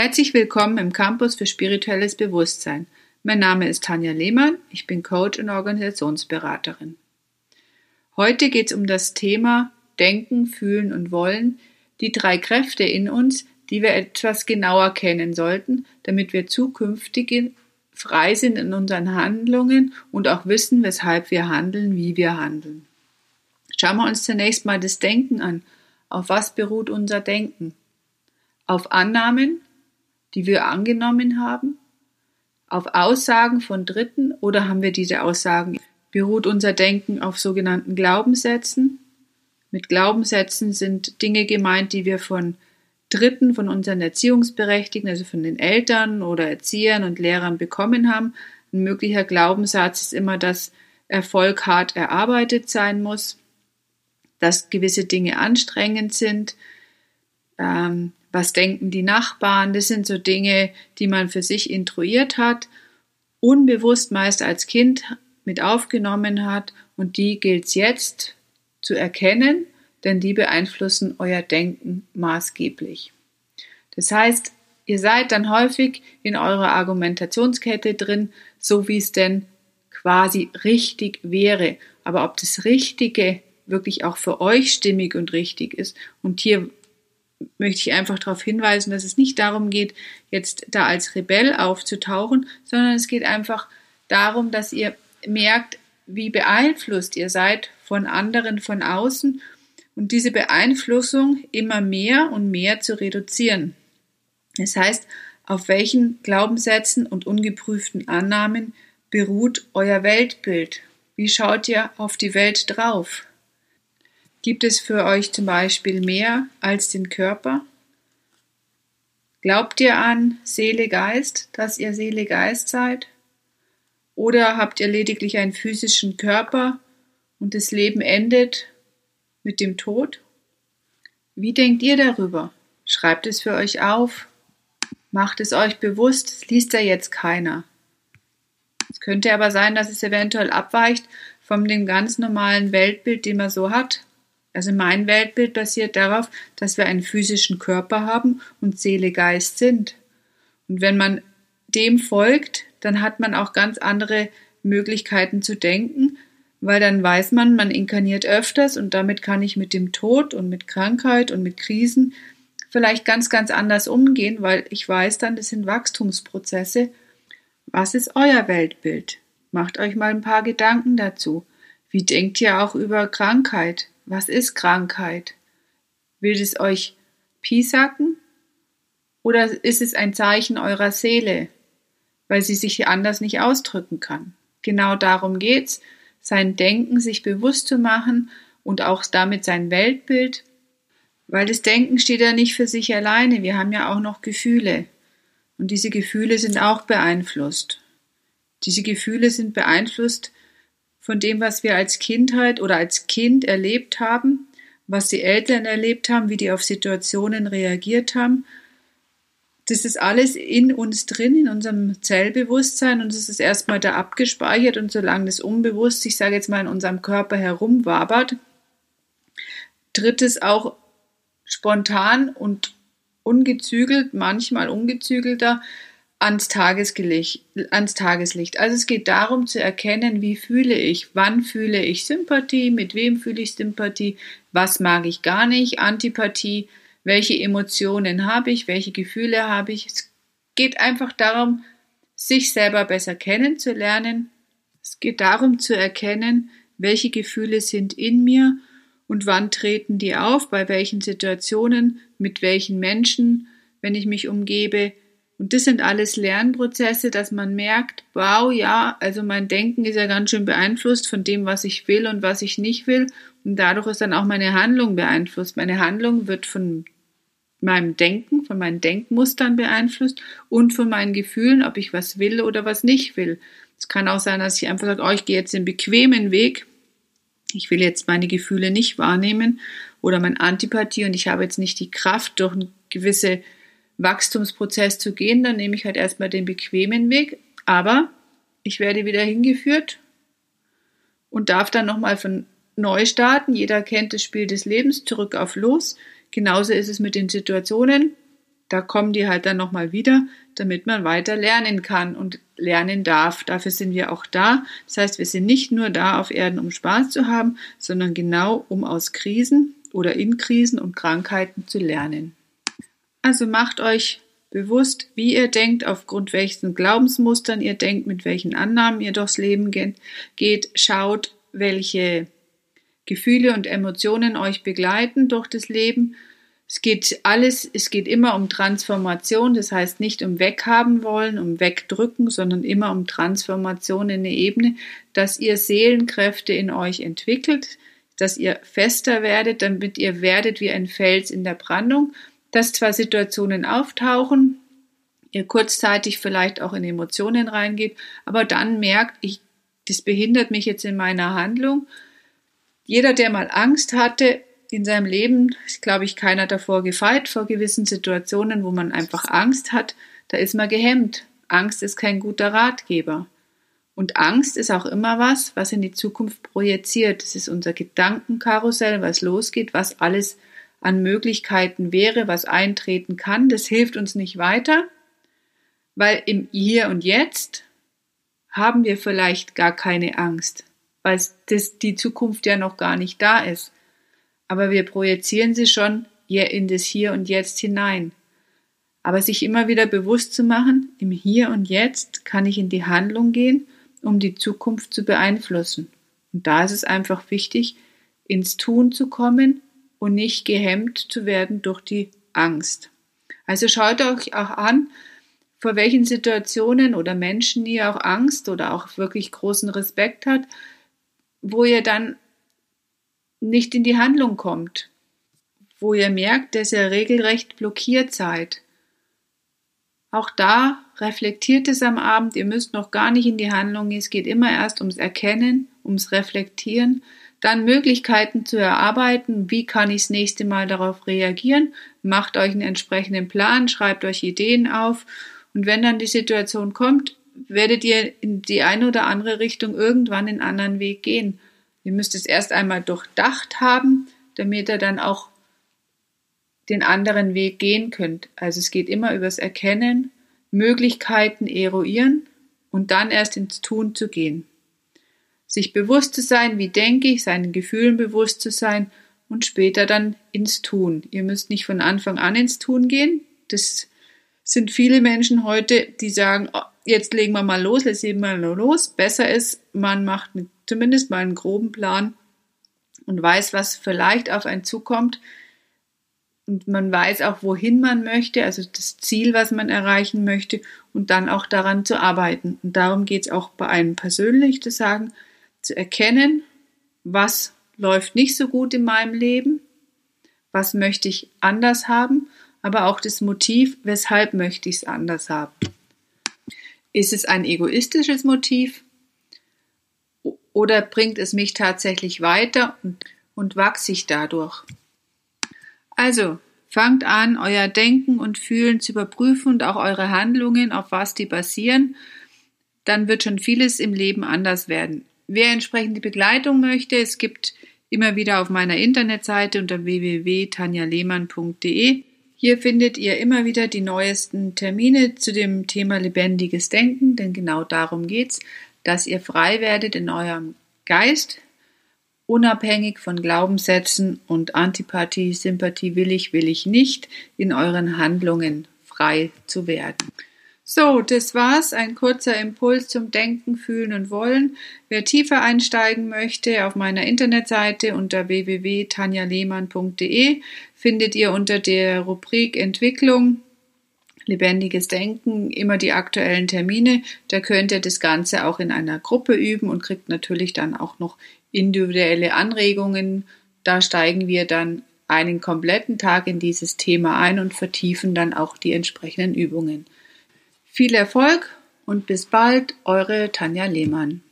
Herzlich willkommen im Campus für spirituelles Bewusstsein. Mein Name ist Tanja Lehmann, ich bin Coach und Organisationsberaterin. Heute geht es um das Thema Denken, Fühlen und Wollen, die drei Kräfte in uns, die wir etwas genauer kennen sollten, damit wir zukünftig frei sind in unseren Handlungen und auch wissen, weshalb wir handeln, wie wir handeln. Schauen wir uns zunächst mal das Denken an. Auf was beruht unser Denken? Auf Annahmen, die wir angenommen haben? Auf Aussagen von Dritten oder haben wir diese Aussagen? Beruht unser Denken auf sogenannten Glaubenssätzen? Mit Glaubenssätzen sind Dinge gemeint, die wir von Dritten, von unseren Erziehungsberechtigten, also von den Eltern oder Erziehern und Lehrern bekommen haben. Ein möglicher Glaubenssatz ist immer, dass Erfolg hart erarbeitet sein muss, dass gewisse Dinge anstrengend sind, ähm, was denken die Nachbarn, das sind so Dinge, die man für sich intruiert hat, unbewusst meist als Kind mit aufgenommen hat und die gilt es jetzt zu erkennen, denn die beeinflussen euer Denken maßgeblich. Das heißt, ihr seid dann häufig in eurer Argumentationskette drin, so wie es denn quasi richtig wäre. Aber ob das Richtige wirklich auch für euch stimmig und richtig ist. Und hier möchte ich einfach darauf hinweisen, dass es nicht darum geht, jetzt da als Rebell aufzutauchen, sondern es geht einfach darum, dass ihr merkt, wie beeinflusst ihr seid von anderen von außen und diese Beeinflussung immer mehr und mehr zu reduzieren. Das heißt, auf welchen Glaubenssätzen und ungeprüften Annahmen beruht euer Weltbild? Wie schaut ihr auf die Welt drauf? Gibt es für euch zum Beispiel mehr als den Körper? Glaubt ihr an Seele, Geist, dass ihr Seele, Geist seid? Oder habt ihr lediglich einen physischen Körper und das Leben endet mit dem Tod? Wie denkt ihr darüber? Schreibt es für euch auf. Macht es euch bewusst, es liest ja jetzt keiner. Es könnte aber sein, dass es eventuell abweicht von dem ganz normalen Weltbild, den man so hat. Also mein Weltbild basiert darauf, dass wir einen physischen Körper haben und Seele, Geist sind. Und wenn man dem folgt, dann hat man auch ganz andere Möglichkeiten zu denken, weil dann weiß man, man inkarniert öfters und damit kann ich mit dem Tod und mit Krankheit und mit Krisen vielleicht ganz, ganz anders umgehen, weil ich weiß dann, das sind Wachstumsprozesse. Was ist euer Weltbild? Macht euch mal ein paar Gedanken dazu. Wie denkt ihr auch über Krankheit? Was ist Krankheit? Will es euch piesacken? Oder ist es ein Zeichen eurer Seele, weil sie sich anders nicht ausdrücken kann? Genau darum geht's, sein Denken sich bewusst zu machen und auch damit sein Weltbild, weil das Denken steht ja nicht für sich alleine. Wir haben ja auch noch Gefühle. Und diese Gefühle sind auch beeinflusst. Diese Gefühle sind beeinflusst von dem, was wir als Kindheit oder als Kind erlebt haben, was die Eltern erlebt haben, wie die auf Situationen reagiert haben. Das ist alles in uns drin, in unserem Zellbewusstsein und es ist erstmal da abgespeichert und solange das unbewusst, ich sage jetzt mal, in unserem Körper herumwabert, tritt es auch spontan und ungezügelt, manchmal ungezügelter, ans Tageslicht, ans Tageslicht. Also es geht darum zu erkennen, wie fühle ich, wann fühle ich Sympathie, mit wem fühle ich Sympathie, was mag ich gar nicht, Antipathie, welche Emotionen habe ich, welche Gefühle habe ich. Es geht einfach darum, sich selber besser kennenzulernen. Es geht darum zu erkennen, welche Gefühle sind in mir und wann treten die auf, bei welchen Situationen, mit welchen Menschen, wenn ich mich umgebe, und das sind alles Lernprozesse, dass man merkt, wow, ja, also mein Denken ist ja ganz schön beeinflusst von dem, was ich will und was ich nicht will. Und dadurch ist dann auch meine Handlung beeinflusst. Meine Handlung wird von meinem Denken, von meinen Denkmustern beeinflusst und von meinen Gefühlen, ob ich was will oder was nicht will. Es kann auch sein, dass ich einfach sage, oh, ich gehe jetzt den bequemen Weg. Ich will jetzt meine Gefühle nicht wahrnehmen oder mein Antipathie und ich habe jetzt nicht die Kraft, durch eine gewisse Wachstumsprozess zu gehen, dann nehme ich halt erstmal den bequemen Weg, aber ich werde wieder hingeführt und darf dann nochmal von neu starten. Jeder kennt das Spiel des Lebens, zurück auf los. Genauso ist es mit den Situationen. da kommen die halt dann nochmal wieder, damit man weiter lernen kann und lernen darf. Dafür sind wir auch da. Das heißt, wir sind nicht nur da auf Erden, um Spaß zu haben, sondern genau um aus Krisen oder in Krisen und Krankheiten zu lernen. Also macht euch bewusst, wie ihr denkt, aufgrund welchen Glaubensmustern ihr denkt, mit welchen Annahmen ihr durchs Leben geht. Schaut, welche Gefühle und Emotionen euch begleiten durch das Leben. Es geht alles, es geht immer um Transformation, das heißt nicht um weghaben wollen, um wegdrücken, sondern immer um Transformation in eine Ebene, dass ihr Seelenkräfte in euch entwickelt, dass ihr fester werdet, damit ihr werdet wie ein Fels in der Brandung, dass zwar Situationen auftauchen, ihr kurzzeitig vielleicht auch in Emotionen reingeht, aber dann merkt, ich, das behindert mich jetzt in meiner Handlung. Jeder, der mal Angst hatte, in seinem Leben ist, glaube ich, keiner davor gefeit, vor gewissen Situationen, wo man einfach Angst hat. Da ist man gehemmt. Angst ist kein guter Ratgeber. Und Angst ist auch immer was, was in die Zukunft projiziert. Das ist unser Gedankenkarussell, was losgeht, was alles an Möglichkeiten wäre, was eintreten kann. Das hilft uns nicht weiter, weil im Hier und Jetzt haben wir vielleicht gar keine Angst, weil das, die Zukunft ja noch gar nicht da ist aber wir projizieren sie schon in das Hier und Jetzt hinein. Aber sich immer wieder bewusst zu machen, im Hier und Jetzt kann ich in die Handlung gehen, um die Zukunft zu beeinflussen. Und da ist es einfach wichtig, ins Tun zu kommen und nicht gehemmt zu werden durch die Angst. Also schaut euch auch an, vor welchen Situationen oder Menschen ihr auch Angst oder auch wirklich großen Respekt hat, wo ihr dann nicht in die Handlung kommt, wo ihr merkt, dass ihr regelrecht blockiert seid. Auch da reflektiert es am Abend, ihr müsst noch gar nicht in die Handlung gehen, es geht immer erst ums Erkennen, ums Reflektieren, dann Möglichkeiten zu erarbeiten, wie kann ich das nächste Mal darauf reagieren, macht euch einen entsprechenden Plan, schreibt euch Ideen auf und wenn dann die Situation kommt, werdet ihr in die eine oder andere Richtung irgendwann einen anderen Weg gehen. Ihr müsst es erst einmal durchdacht haben, damit ihr dann auch den anderen Weg gehen könnt. Also es geht immer übers Erkennen, Möglichkeiten eruieren und dann erst ins Tun zu gehen. Sich bewusst zu sein, wie denke ich, seinen Gefühlen bewusst zu sein und später dann ins Tun. Ihr müsst nicht von Anfang an ins Tun gehen. Das sind viele Menschen heute, die sagen, oh, jetzt legen wir mal los, jetzt legen wir mal los. Besser ist, man macht zumindest mal einen groben Plan und weiß, was vielleicht auf einen zukommt. Und man weiß auch, wohin man möchte, also das Ziel, was man erreichen möchte und dann auch daran zu arbeiten. Und darum geht es auch bei einem persönlich zu sagen, zu erkennen, was läuft nicht so gut in meinem Leben, was möchte ich anders haben, aber auch das Motiv, weshalb möchte ich es anders haben. Ist es ein egoistisches Motiv? Oder bringt es mich tatsächlich weiter und, und wachse ich dadurch? Also, fangt an, euer Denken und Fühlen zu überprüfen und auch eure Handlungen, auf was die basieren. Dann wird schon vieles im Leben anders werden. Wer entsprechende Begleitung möchte, es gibt immer wieder auf meiner Internetseite unter www.tanjalehmann.de. Hier findet ihr immer wieder die neuesten Termine zu dem Thema lebendiges Denken, denn genau darum geht's dass ihr frei werdet in eurem Geist, unabhängig von Glaubenssätzen und Antipathie, Sympathie will ich, will ich nicht, in euren Handlungen frei zu werden. So, das war's. Ein kurzer Impuls zum Denken, Fühlen und Wollen. Wer tiefer einsteigen möchte, auf meiner Internetseite unter www.tanjalehmann.de findet ihr unter der Rubrik Entwicklung lebendiges Denken, immer die aktuellen Termine. Da könnt ihr das Ganze auch in einer Gruppe üben und kriegt natürlich dann auch noch individuelle Anregungen. Da steigen wir dann einen kompletten Tag in dieses Thema ein und vertiefen dann auch die entsprechenden Übungen. Viel Erfolg und bis bald, eure Tanja Lehmann.